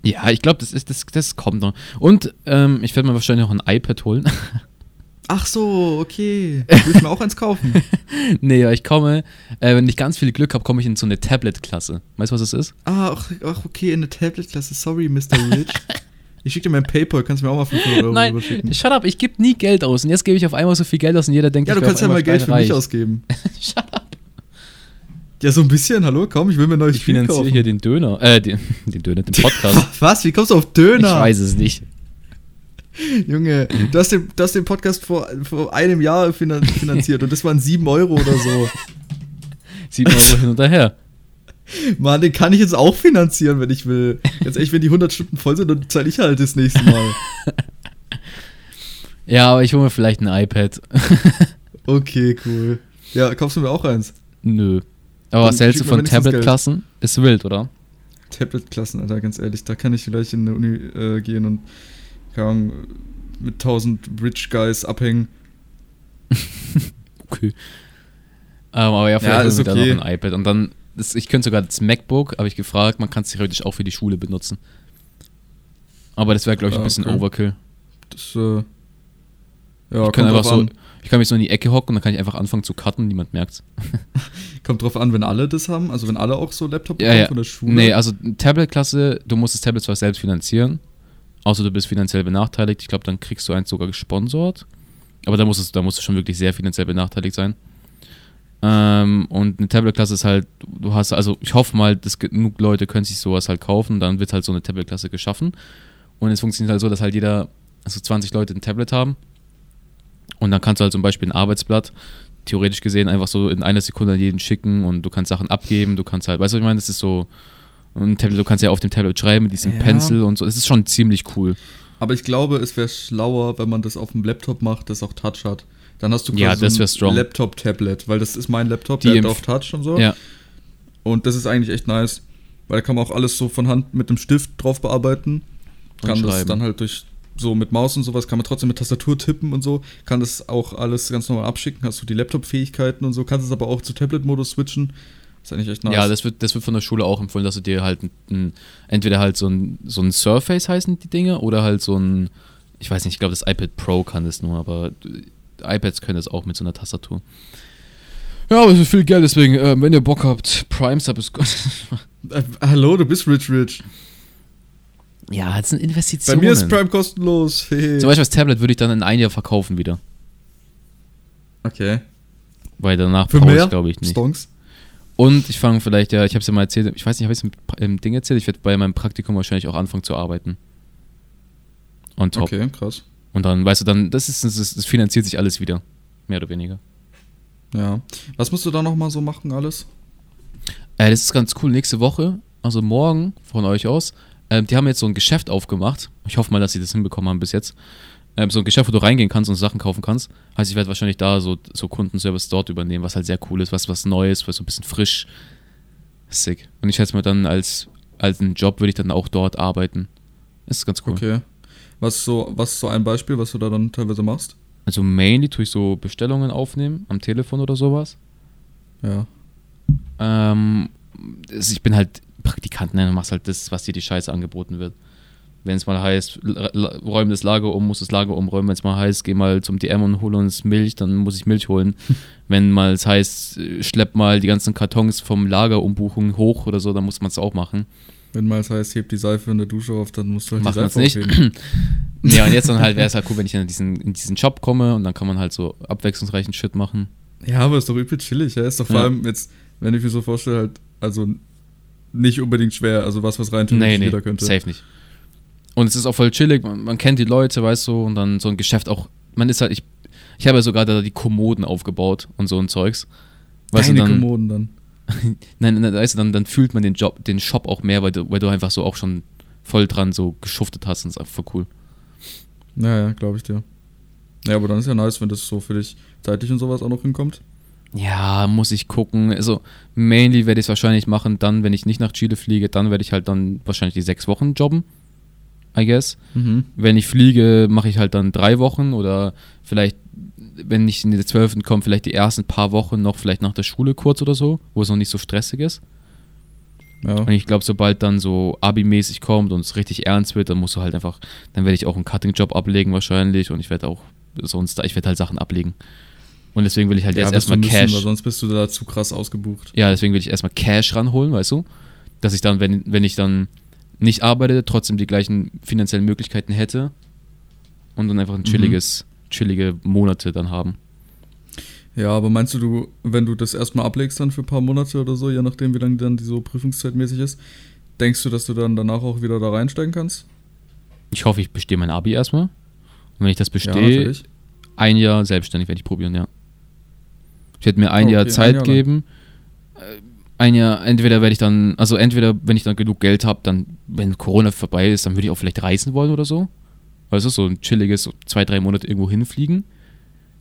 Ja, ich glaube, das, ist, das, das kommt noch. Und ähm, ich werde mir wahrscheinlich noch ein iPad holen. [laughs]
Ach so, okay. Will ich mir auch eins kaufen? [laughs]
nee, ja, ich komme, äh, wenn ich ganz viel Glück habe, komme ich in so eine Tablet-Klasse. Weißt du, was das ist?
Ah, ach, ach okay, in der Tablet-Klasse. Sorry, Mr. Rich. Ich schicke dir mein PayPal, kannst du mir auch mal 500 Euro
Nein,
rüberschicken.
shut up, ich gebe nie Geld aus. Und jetzt gebe ich auf einmal so viel Geld aus und jeder denkt,
Ja, du
ich wär
kannst ja mal Geld für mich
steinreich.
ausgeben. [laughs]
Shut up.
Ja, so ein bisschen, hallo, komm, ich will mir neues
Ich
Spiel
finanziere
kaufen.
hier den Döner, äh, den, [laughs] den Döner, den Podcast. [laughs]
Was? Wie kommst du auf Döner?
Ich weiß es nicht.
Junge, du hast den, du hast den Podcast vor, vor einem Jahr finan [laughs] finanziert und das waren 7 Euro oder so.
Sieht man so hin und her.
Mann, den kann ich jetzt auch finanzieren, wenn ich will. Ganz ehrlich, wenn die 100 Stunden voll sind, dann zahle ich halt das nächste Mal.
Ja, aber ich hole mir vielleicht ein iPad.
Okay, cool. Ja, kaufst du mir auch eins?
Nö. Aber was hältst du von Tablet-Klassen? Ist wild, oder?
Tablet-Klassen, Alter, ganz ehrlich. Da kann ich vielleicht in eine Uni äh, gehen und Ahnung, mit 1000 Rich Guys abhängen. [laughs]
Okay. Ähm, aber ja, vielleicht
Ja, ist okay.
noch ein iPad. Und dann, das, ich könnte sogar das MacBook, habe ich gefragt, man kann es theoretisch auch für die Schule benutzen. Aber das wäre, glaube ich, ein bisschen
okay.
Overkill.
Das, äh, ja,
ich kann einfach so,
an.
Ich kann mich so in die Ecke hocken und dann kann ich einfach anfangen zu cutten, niemand merkt's. [laughs]
Kommt drauf an, wenn alle das haben, also wenn alle auch so Laptop
Ja,
bekommen
ja.
von der Schule.
Nee, also Tablet-Klasse, du musst das Tablet zwar selbst finanzieren, außer du bist finanziell benachteiligt. Ich glaube, dann kriegst du eins sogar gesponsert. Aber da musst, es, da musst du schon wirklich sehr finanziell benachteiligt sein. Ähm, und eine Tablet-Klasse ist halt, du hast, also ich hoffe mal, dass genug Leute können sich sowas halt kaufen, dann wird halt so eine Tablet-Klasse geschaffen. Und es funktioniert halt so, dass halt jeder, also 20 Leute ein Tablet haben. Und dann kannst du halt zum Beispiel ein Arbeitsblatt, theoretisch gesehen, einfach so in einer Sekunde an jeden schicken und du kannst Sachen abgeben, du kannst halt, weißt du, was ich meine, das ist so, ein Tablet, du kannst ja auf dem Tablet schreiben mit diesem
Ja.
Pencil und so, das ist schon ziemlich cool.
Aber ich glaube, es wäre schlauer, wenn man das auf dem Laptop macht, das auch Touch hat. Dann hast du
Ja,
quasi
das
so ein. Laptop-Tablet, weil das ist mein Laptop,
Die
der hat auf Touch und so.
Ja,
Und das ist eigentlich echt nice, weil da kann man auch alles so von Hand mit dem Stift drauf bearbeiten. Kann das dann halt durch so mit Maus und sowas, kann man trotzdem mit Tastatur tippen und so. Kann das auch alles ganz normal abschicken, hast du die Laptop-Fähigkeiten und so, kannst es aber auch zu Tablet-Modus switchen. ist eigentlich echt nice.
ja das, wird, das wird von der Schule auch empfohlen, dass du dir halt ein, ein, entweder halt so ein, so ein Surface heißen die Dinge oder halt so ein, ich weiß nicht, ich glaube das iPad Pro kann das nur, aber iPads können das auch mit so einer Tastatur. Ja, aber es ist viel Geld, deswegen, äh, wenn ihr Bock habt, Prime Sub ist gut.
Äh, hallo, du bist rich, rich.
Ja, das sind
Bei
Investitionen.
mir ist Prime kostenlos. Hey. [laughs]
Zum Beispiel das Tablet würde ich dann in ein Jahr verkaufen wieder.
Okay.
Weil danach brauche ich, glaube ich, nicht.
Stonks?
Und ich fange vielleicht, ja, ich habe es ja mal erzählt, ich weiß nicht, habe ich es im, im Ding erzählt, ich werde bei meinem Praktikum wahrscheinlich auch anfangen zu arbeiten. On top.
Okay, krass.
Und dann, weißt du, dann, das ist, das, das finanziert sich alles wieder. Mehr oder weniger.
Ja. Was musst du da nochmal so machen, alles?
Äh, das ist ganz cool. Nächste Woche, also morgen von euch aus, ähm, die haben jetzt so ein Geschäft aufgemacht. Ich hoffe mal, dass sie das hinbekommen haben bis jetzt. Ähm, so ein Geschäft, wo du reingehen kannst und Sachen kaufen kannst. Heißt, ich werde wahrscheinlich da so, so Kundenservice dort übernehmen, was halt sehr cool ist, was, was Neues, was so ein bisschen frisch. Sick. Und ich schätze mal dann als, als einen Job würde ich dann auch dort arbeiten. Ist ganz cool.
Okay. Was ist so, was ist so ein Beispiel, was du da dann teilweise machst?
Also mainly tue ich so Bestellungen aufnehmen am Telefon oder sowas.
Ja.
Ähm, ich bin halt Praktikant, ne? Du machst halt das, was dir die Scheiße angeboten wird. Wenn es mal heißt, räum das Lager um, muss das Lager umräumen. Wenn es mal heißt, geh mal zum DM und hol uns Milch, dann muss ich Milch holen. [laughs] Wenn mal es heißt, schlepp mal die ganzen Kartons vom Lagerumbuchung hoch oder so, dann muss man es auch machen.
Wenn mal es heißt, heb die Seife in der Dusche auf, dann musst du halt
Macht
die Seife
nicht.
aufheben. [laughs]
Ja, und jetzt dann halt wäre es halt cool, wenn ich in diesen, in diesen Job komme und dann kann man halt so abwechslungsreichen Shit machen.
Ja, aber ist doch übel chillig, ja. Ist doch vor
Ja.
allem jetzt, wenn ich mir so vorstelle, halt, also nicht unbedingt schwer, also was, was rein
nee, nee, jeder könnte. Safe nicht. Und es ist auch voll chillig, man, man, kennt die Leute, weißt du, und dann so ein Geschäft auch, man ist halt, ich, ich habe ja sogar da die Kommoden aufgebaut und so ein Zeugs.
Weißt Deine du, dann, Kommoden dann? [laughs]
nein, nein, weißt du, dann, dann fühlt man den Job, den Shop auch mehr, weil du, weil du einfach so auch schon voll dran so geschuftet hast und ist einfach voll cool.
Ja, ja, glaube ich dir. Ja, aber dann ist ja nice, wenn das so für dich zeitlich und sowas auch noch hinkommt.
Ja, muss ich gucken. Also, mainly werde ich es wahrscheinlich machen, dann, wenn ich nicht nach Chile fliege, dann werde ich halt dann wahrscheinlich die sechs Wochen jobben. I guess. Mhm. Wenn ich fliege, mache ich halt dann drei Wochen oder vielleicht, wenn ich in die zwölften komme, vielleicht die ersten paar Wochen noch vielleicht nach der Schule kurz oder so, wo es noch nicht so stressig ist. Ja. Und ich glaube, sobald dann so Abi-mäßig kommt und es richtig ernst wird, dann musst du halt einfach, dann werde ich auch einen Cutting-Job ablegen wahrscheinlich und ich werde auch sonst, ich werde halt Sachen ablegen. Und deswegen will ich halt ja, jetzt erstmal Cash. Weil
sonst bist du da zu krass ausgebucht.
Ja, deswegen will ich erstmal Cash ranholen, weißt du? Dass ich dann, wenn, wenn ich dann nicht arbeite, trotzdem die gleichen finanziellen Möglichkeiten hätte und dann einfach ein mhm. chilliges, mhm. chillige Monate dann haben.
Ja, aber meinst du, du, wenn du das erstmal ablegst dann für ein paar Monate oder so, je nachdem, wie lange dann die so Prüfungszeitmäßig ist, denkst du, dass du dann danach auch wieder da reinsteigen kannst?
Ich hoffe, ich bestehe mein Abi erstmal. Und wenn ich das bestehe, ja, ein Jahr selbstständig werde ich probieren, ja. Ich werde mir ein okay, Jahr Zeit ein Jahr geben. Äh, ein Jahr, entweder werde ich dann, also entweder, wenn ich dann genug Geld habe, dann, wenn Corona vorbei ist, dann würde ich auch vielleicht reisen wollen oder so. Weißt du, so ein chilliges, so zwei, drei Monate irgendwo hinfliegen.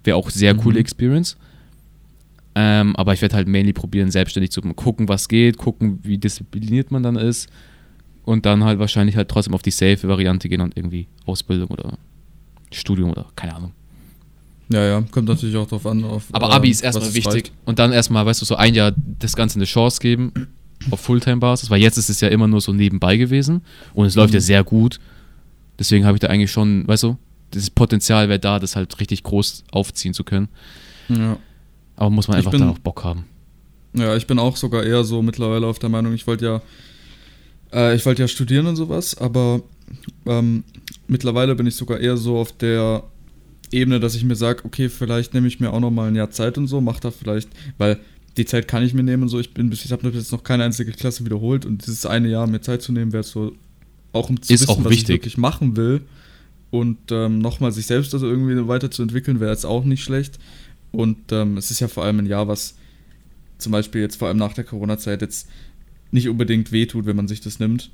Wäre auch sehr mhm. coole Experience. Ähm, aber ich werde halt mainly probieren, selbstständig zu gucken, was geht, gucken, wie diszipliniert man dann ist. Und dann halt wahrscheinlich halt trotzdem auf die safe Variante gehen und irgendwie Ausbildung oder Studium oder keine Ahnung.
Ja, ja, kommt natürlich auch drauf an. Auf,
Aber Abi ähm, ist erstmal wichtig. Reicht. Und dann erstmal, weißt du, so ein Jahr das Ganze eine Chance geben auf Fulltime-Basis, weil jetzt ist es ja immer nur so nebenbei gewesen und es mhm. läuft ja mhm. sehr gut. Deswegen habe ich da eigentlich schon, weißt du, das Potenzial wäre da, das halt richtig groß aufziehen zu können. Ja. Aber muss man einfach bin, dann auch Bock haben.
Ja, ich bin auch sogar eher so mittlerweile auf der Meinung, ich wollte ja, äh, ich wollte ja studieren und sowas, aber ähm, mittlerweile bin ich sogar eher so auf der Ebene, dass ich mir sage, okay, vielleicht nehme ich mir auch noch mal ein Jahr Zeit und so, mache da vielleicht, weil die Zeit kann ich mir nehmen und so. Ich bin bis ich habe jetzt noch keine einzige Klasse wiederholt und dieses eine Jahr mir Zeit zu nehmen, wäre so auch um zu
ist wissen, was ich
wirklich machen will und ähm, nochmal sich selbst also irgendwie weiterzuentwickeln, wäre jetzt auch nicht schlecht. Und ähm, es ist ja vor allem ein Jahr, was zum Beispiel jetzt vor allem nach der Corona-Zeit jetzt nicht unbedingt wehtut, wenn man sich das nimmt.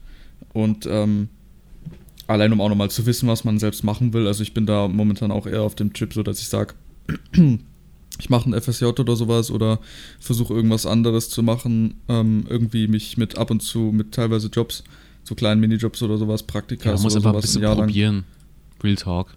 Und ähm, allein um auch nochmal zu wissen, was man selbst machen will. Also ich bin da momentan auch eher auf dem Trip, so dass ich sage, [clears throat] ich mache ein FSJ oder sowas oder versuche irgendwas anderes zu machen, ähm, irgendwie mich mit ab und zu mit teilweise Jobs, so kleinen Minijobs oder sowas, Praktika ja,
muss
oder
sowas ein bisschen ein Jahr probieren. Lang. Real Talk.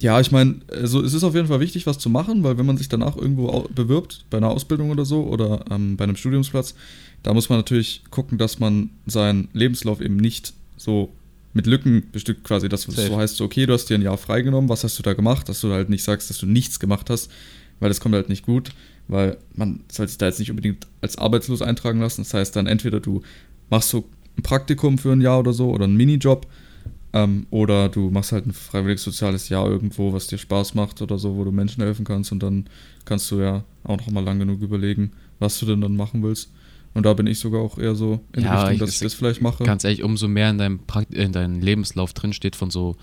Ja, ich meine, also es ist auf jeden Fall wichtig, was zu machen, weil wenn man sich danach irgendwo bewirbt, bei einer Ausbildung oder so oder ähm, bei einem Studiumsplatz, da muss man natürlich gucken, dass man seinen Lebenslauf eben nicht so mit Lücken bestückt quasi, dass Safe. so heißt, so, okay, du hast dir ein Jahr freigenommen, was hast du da gemacht, dass du halt nicht sagst, dass du nichts gemacht hast, weil das kommt halt nicht gut, weil man soll sich da jetzt nicht unbedingt als arbeitslos eintragen lassen. Das heißt dann entweder du machst so ein Praktikum für ein Jahr oder so oder einen Minijob ähm, oder du machst halt ein freiwilliges soziales Jahr irgendwo, was dir Spaß macht oder so, wo du Menschen helfen kannst und dann kannst du ja auch noch mal lang genug überlegen, was du denn dann machen willst. Und da bin ich sogar auch eher so
in ja, Richtung, dass ich, ich das vielleicht mache. Ganz ehrlich, umso mehr in deinem, Prakt in deinem Lebenslauf drinsteht von so,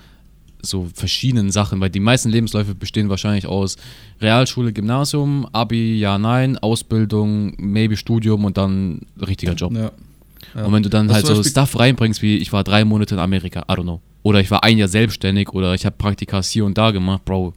so verschiedenen Sachen, weil die meisten Lebensläufe bestehen wahrscheinlich aus Realschule, Gymnasium, Abi, ja, nein, Ausbildung, maybe Studium und dann richtiger Job. Ja. ja. Und wenn du dann das halt so Stuff reinbringst, wie ich war drei Monate in Amerika, I don't know. Oder ich war ein Jahr selbstständig oder ich habe Praktikas hier und da gemacht, Bro,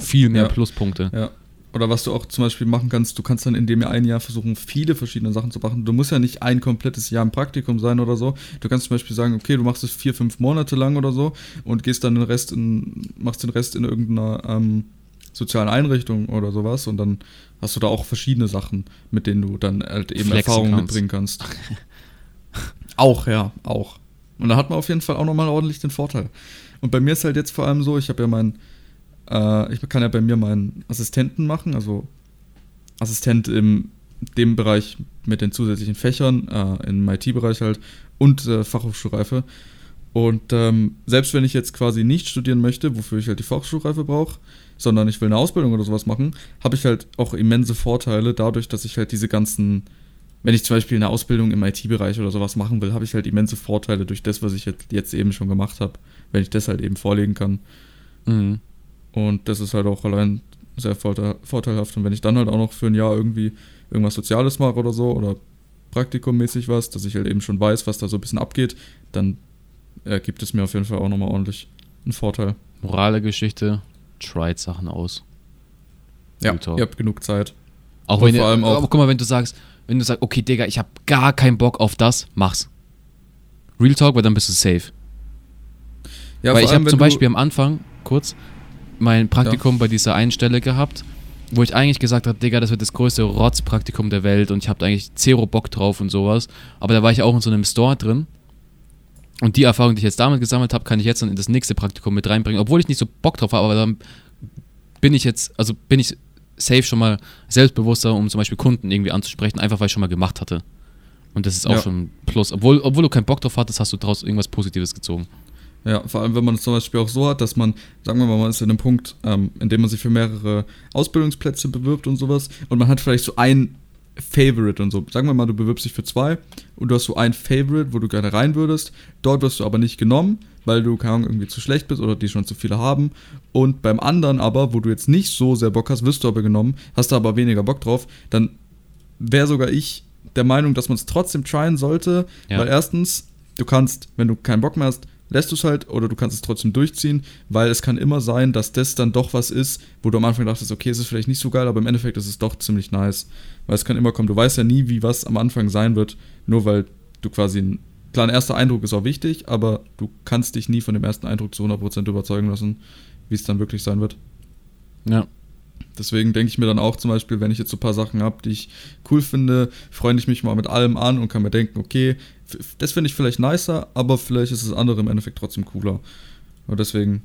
viel mehr ja. Pluspunkte.
Ja oder was du auch zum Beispiel machen kannst, du kannst dann in dem ein Jahr versuchen, viele verschiedene Sachen zu machen. Du musst ja nicht ein komplettes Jahr im Praktikum sein oder so. Du kannst zum Beispiel sagen, okay, du machst es vier, fünf Monate lang oder so und gehst dann den Rest in, machst den Rest in irgendeiner ähm, sozialen Einrichtung oder sowas und dann hast du da auch verschiedene Sachen, mit denen du dann halt eben Erfahrungen mitbringen kannst. [laughs] auch, ja, auch. Und da hat man auf jeden Fall auch nochmal ordentlich den Vorteil. Und bei mir ist halt jetzt vor allem so, ich habe ja mein äh, ich kann ja bei mir meinen Assistenten machen, also Assistent in dem Bereich mit den zusätzlichen Fächern, äh, im IT-Bereich halt und äh, Fachhochschulreife. Und ähm, selbst wenn ich jetzt quasi nicht studieren möchte, wofür ich halt die Fachhochschulreife brauche, sondern ich will eine Ausbildung oder sowas machen, habe ich halt auch immense Vorteile dadurch, dass ich halt diese ganzen wenn ich zum Beispiel eine Ausbildung im IT-Bereich oder sowas machen will, habe ich halt immense Vorteile durch das, was ich jetzt, jetzt eben schon gemacht habe, wenn ich das halt eben vorlegen kann.
Mhm.
Und das ist halt auch allein sehr vorteil- vorteilhaft. Und wenn ich dann halt auch noch für ein Jahr irgendwie irgendwas Soziales mache oder so oder praktikummäßig was, dass ich halt eben schon weiß, was da so ein bisschen abgeht, dann äh, gibt es mir auf jeden Fall auch nochmal ordentlich einen Vorteil.
Moral der Geschichte, tried Sachen aus.
Ja, ihr habt genug Zeit.
Auch
Und
wenn
vor allem auch-
aber guck mal, wenn du sagst, wenn du sagst, okay, Digga, ich habe gar keinen Bock auf das, mach's. Real Talk, weil dann bist du safe.
Ja,
weil ich habe zum Beispiel am Anfang, kurz, mein Praktikum bei dieser einen Stelle gehabt, wo ich eigentlich gesagt habe, Digga, das wird das größte Rotzpraktikum der Welt und ich habe eigentlich zero Bock drauf und sowas. Aber da war ich auch in so einem Store drin. Und die Erfahrung, die ich jetzt damit gesammelt habe, kann ich jetzt dann in das nächste Praktikum mit reinbringen. Obwohl ich nicht so Bock drauf habe, aber dann bin ich jetzt, also bin ich safe schon mal selbstbewusster, um zum Beispiel Kunden irgendwie anzusprechen, einfach weil ich schon mal gemacht hatte. Und das ist auch
Ja.
schon ein Plus. Obwohl, obwohl du keinen Bock drauf hattest, hast du daraus irgendwas Positives gezogen.
Ja, vor allem, wenn man es zum Beispiel auch so hat, dass man, sagen wir mal, man ist in einem Punkt, ähm, in dem man sich für mehrere Ausbildungsplätze bewirbt und sowas und man hat vielleicht so ein Favorite und so. Sagen wir mal, du bewirbst dich für zwei und du hast so ein Favorite, wo du gerne rein würdest. Dort wirst du aber nicht genommen, weil du, keine Ahnung, irgendwie zu schlecht bist oder die schon zu viele haben. Und beim anderen aber, wo du jetzt nicht so sehr Bock hast, wirst du aber genommen, hast du aber weniger Bock drauf, dann wäre sogar ich der Meinung, dass man es trotzdem tryen sollte,
Ja.
weil erstens, du kannst, wenn du keinen Bock mehr hast, lässt du es halt oder du kannst es trotzdem durchziehen, weil es kann immer sein, dass das dann doch was ist, wo du am Anfang dachtest, okay, es ist vielleicht nicht so geil, aber im Endeffekt ist es doch ziemlich nice. Weil es kann immer kommen, du weißt ja nie, wie was am Anfang sein wird, nur weil du quasi ein klar, ein erster Eindruck ist auch wichtig, aber du kannst dich nie von dem ersten Eindruck zu 100% überzeugen lassen, wie es dann wirklich sein wird.
Ja.
Deswegen denke ich mir dann auch zum Beispiel, wenn ich jetzt so ein paar Sachen habe, die ich cool finde, freue ich mich mal mit allem an und kann mir denken, okay, das finde ich vielleicht nicer, aber vielleicht ist das andere im Endeffekt trotzdem cooler. Und deswegen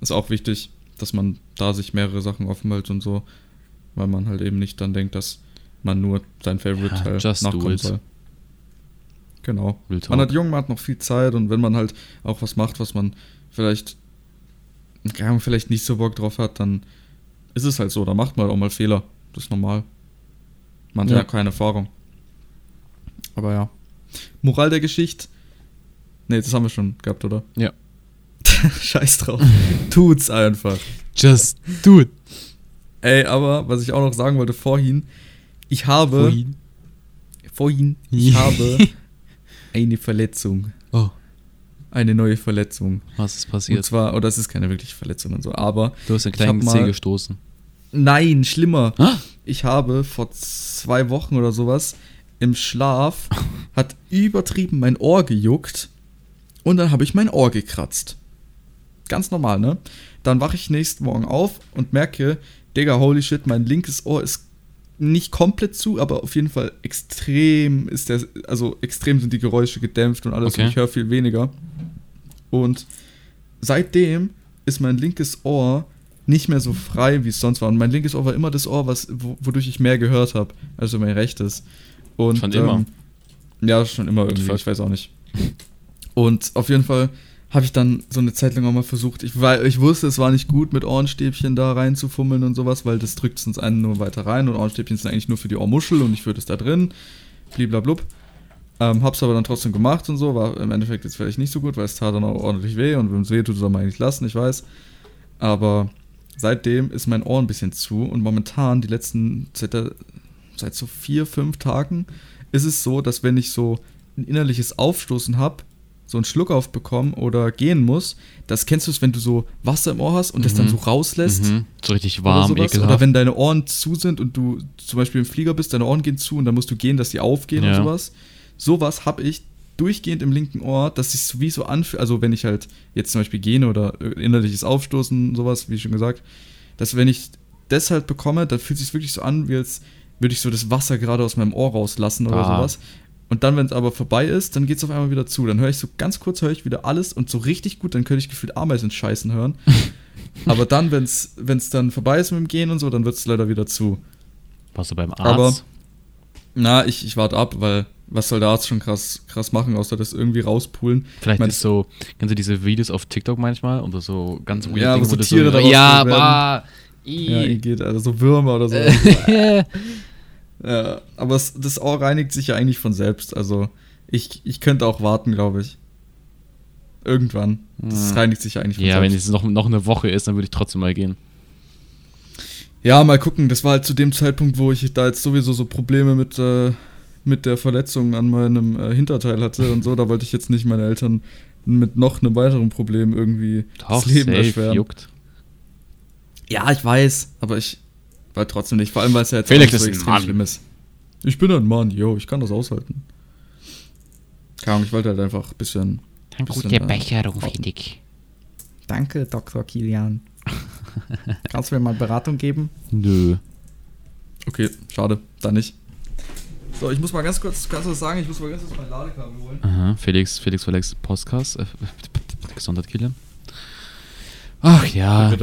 ist auch wichtig, dass man da sich mehrere Sachen offen hält und so, weil man halt eben nicht dann denkt, dass man nur sein Favorite
Ja,
nachkommen soll. Genau. Man hat jung, man hat noch viel Zeit und wenn man halt auch was macht, was man vielleicht, ja, vielleicht nicht so Bock drauf hat, dann ist es halt so, da macht man halt auch mal Fehler. Das ist normal. Man hat
Ja.
ja keine Erfahrung. Aber ja. Moral der Geschichte. Ne, das haben wir schon gehabt, oder?
Ja. [laughs]
Scheiß drauf. [laughs] Tut's einfach.
Just do it.
Ey, aber was ich auch noch sagen wollte vorhin, ich habe
Vorhin.
vorhin ich [laughs] habe eine Verletzung,
Oh,
eine neue Verletzung.
was ist
Und
passiert?
zwar, oder es ist keine wirkliche Verletzung und so, aber
Du hast einen kleinen Zeh gestoßen.
Nein, schlimmer. Ich habe vor zwei Wochen oder sowas im Schlaf [laughs] hat übertrieben mein Ohr gejuckt und dann habe ich mein Ohr gekratzt. Ganz normal, ne? Dann wache ich nächsten Morgen auf und merke, Digga, holy shit, mein linkes Ohr ist nicht komplett zu, aber auf jeden Fall extrem ist der, also extrem sind die Geräusche gedämpft und alles
Okay.
und ich höre viel weniger. Und seitdem ist mein linkes Ohr nicht mehr so frei, wie es sonst war. Und mein linkes Ohr war immer das Ohr, was, wo, wodurch ich mehr gehört habe, also mein rechtes. Und,
Schon immer?
Ähm, ja, schon immer irgendwie, ich weiß auch nicht. Und auf jeden Fall habe ich dann so eine Zeit lang auch mal versucht, ich, weil ich wusste, es war nicht gut, mit Ohrenstäbchen da reinzufummeln und sowas, weil das drückt uns einen nur weiter rein und Ohrenstäbchen sind eigentlich nur für die Ohrmuschel und nicht für das da drin. Bliblablub. Ähm, hab's aber dann trotzdem gemacht und so, war im Endeffekt jetzt vielleicht nicht so gut, weil es tat dann auch ordentlich weh und wenn es weh tut, soll man eigentlich lassen, ich weiß. Aber seitdem ist mein Ohr ein bisschen zu und momentan, die letzten, seit, so vier, fünf Tagen, ist es so, dass wenn ich so ein innerliches Aufstoßen habe, so einen Schluck aufbekomme oder gehen muss, das kennst du es, wenn du so Wasser im Ohr hast und das dann
Mhm.
so rauslässt.
Mhm. So richtig
Oder,
warm,
sowas.
ekelhaft.
oder wenn deine Ohren zu sind und du zum Beispiel im Flieger bist, deine Ohren gehen zu und dann musst du gehen, dass die aufgehen
Ja.
und sowas. Sowas habe ich durchgehend im linken Ohr, dass sich so wie so anfühlt, also wenn ich halt jetzt zum Beispiel gene oder innerliches Aufstoßen, sowas, wie schon gesagt, dass wenn ich das halt bekomme, dann fühlt es sich wirklich so an, wie als würde ich so das Wasser gerade aus meinem Ohr rauslassen oder
Ah.
sowas. Und dann, wenn es aber vorbei ist, dann geht es auf einmal wieder zu. Dann höre ich so ganz kurz, höre ich wieder alles und so richtig gut, dann könnte ich gefühlt Ameisen scheißen hören. [laughs] aber dann, wenn es dann vorbei ist mit dem Gehen und so, dann wird es leider wieder zu.
Warst du beim Arzt?
Aber- Na, ich, ich warte ab, weil was soll der Arzt schon krass, krass machen, außer das irgendwie rauspulen?
Vielleicht
mein-
ist so, kennst du diese Videos auf TikTok manchmal? Oder so ganz weird
Ja, wo so Tiere daraus
Ja, bah,
Ja, geht, also so Würmer oder so. [laughs] Ja, aber es, das Ohr reinigt sich ja eigentlich von selbst. Also ich, ich könnte auch warten, glaube ich. Irgendwann. Das
Hm.
reinigt sich ja eigentlich von
Ja, wenn
selbst.
es noch, noch eine Woche ist, dann würde ich trotzdem mal gehen.
Ja, mal gucken. Das war halt zu dem Zeitpunkt, wo ich da jetzt sowieso so Probleme mit, äh, mit der Verletzung an meinem äh, Hinterteil hatte und so. Da wollte ich jetzt nicht meine Eltern mit noch einem weiteren Problem irgendwie das Leben erschweren.
juckt.
Ja, ich weiß, aber ich war trotzdem nicht. Vor allem, weil es ja jetzt
Felix
auch
ein
extrem
Mann.
schlimm ist. Ich bin ein Mann, yo, ich kann das aushalten. Keine Ahnung, ich wollte halt einfach ein bisschen.
Eine
bisschen,
gute
äh,
Becherung, Felix.
Danke, Dr. Kilian. [laughs] Kannst du mir mal Beratung geben?
Nö.
Okay, schade, dann nicht. So, ich muss mal ganz kurz, kannst du das sagen? Ich muss mal ganz kurz mein Ladekabel holen.
Aha, Felix, Felix Felix Podcast. Äh, Gesundheit, Kilian. Ach ja.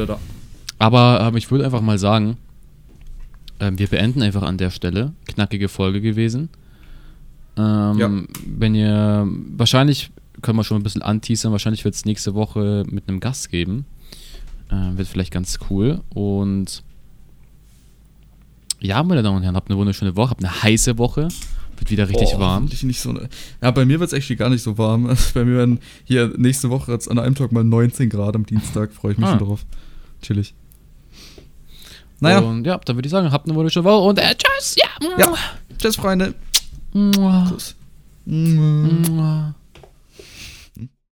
Aber ähm, ich würde einfach mal sagen, ähm, wir beenden einfach an der Stelle. Knackige Folge gewesen. Ähm,
Ja.
Wenn ihr, wahrscheinlich können wir schon ein bisschen anteasern, wahrscheinlich wird es nächste Woche mit einem Gast geben. Äh, wird vielleicht ganz cool. Und ja, meine Damen und Herren, habt eine wunderschöne Woche, habt eine heiße Woche. Wird wieder richtig
Boah,
warm.
Nicht so eine, ja, bei mir wird es actually gar nicht so warm. [laughs] Bei mir werden hier nächste Woche jetzt an einem Tag mal 19 Grad am Dienstag. Freue ich mich
Ah.
schon drauf. Chillig. Naja,
Und ja, dann würde ich sagen, habt eine wunderschöne Woche und äh, tschüss. Ja.
Ja. tschüss, Freunde.
Mua.
Tschüss.
Mua.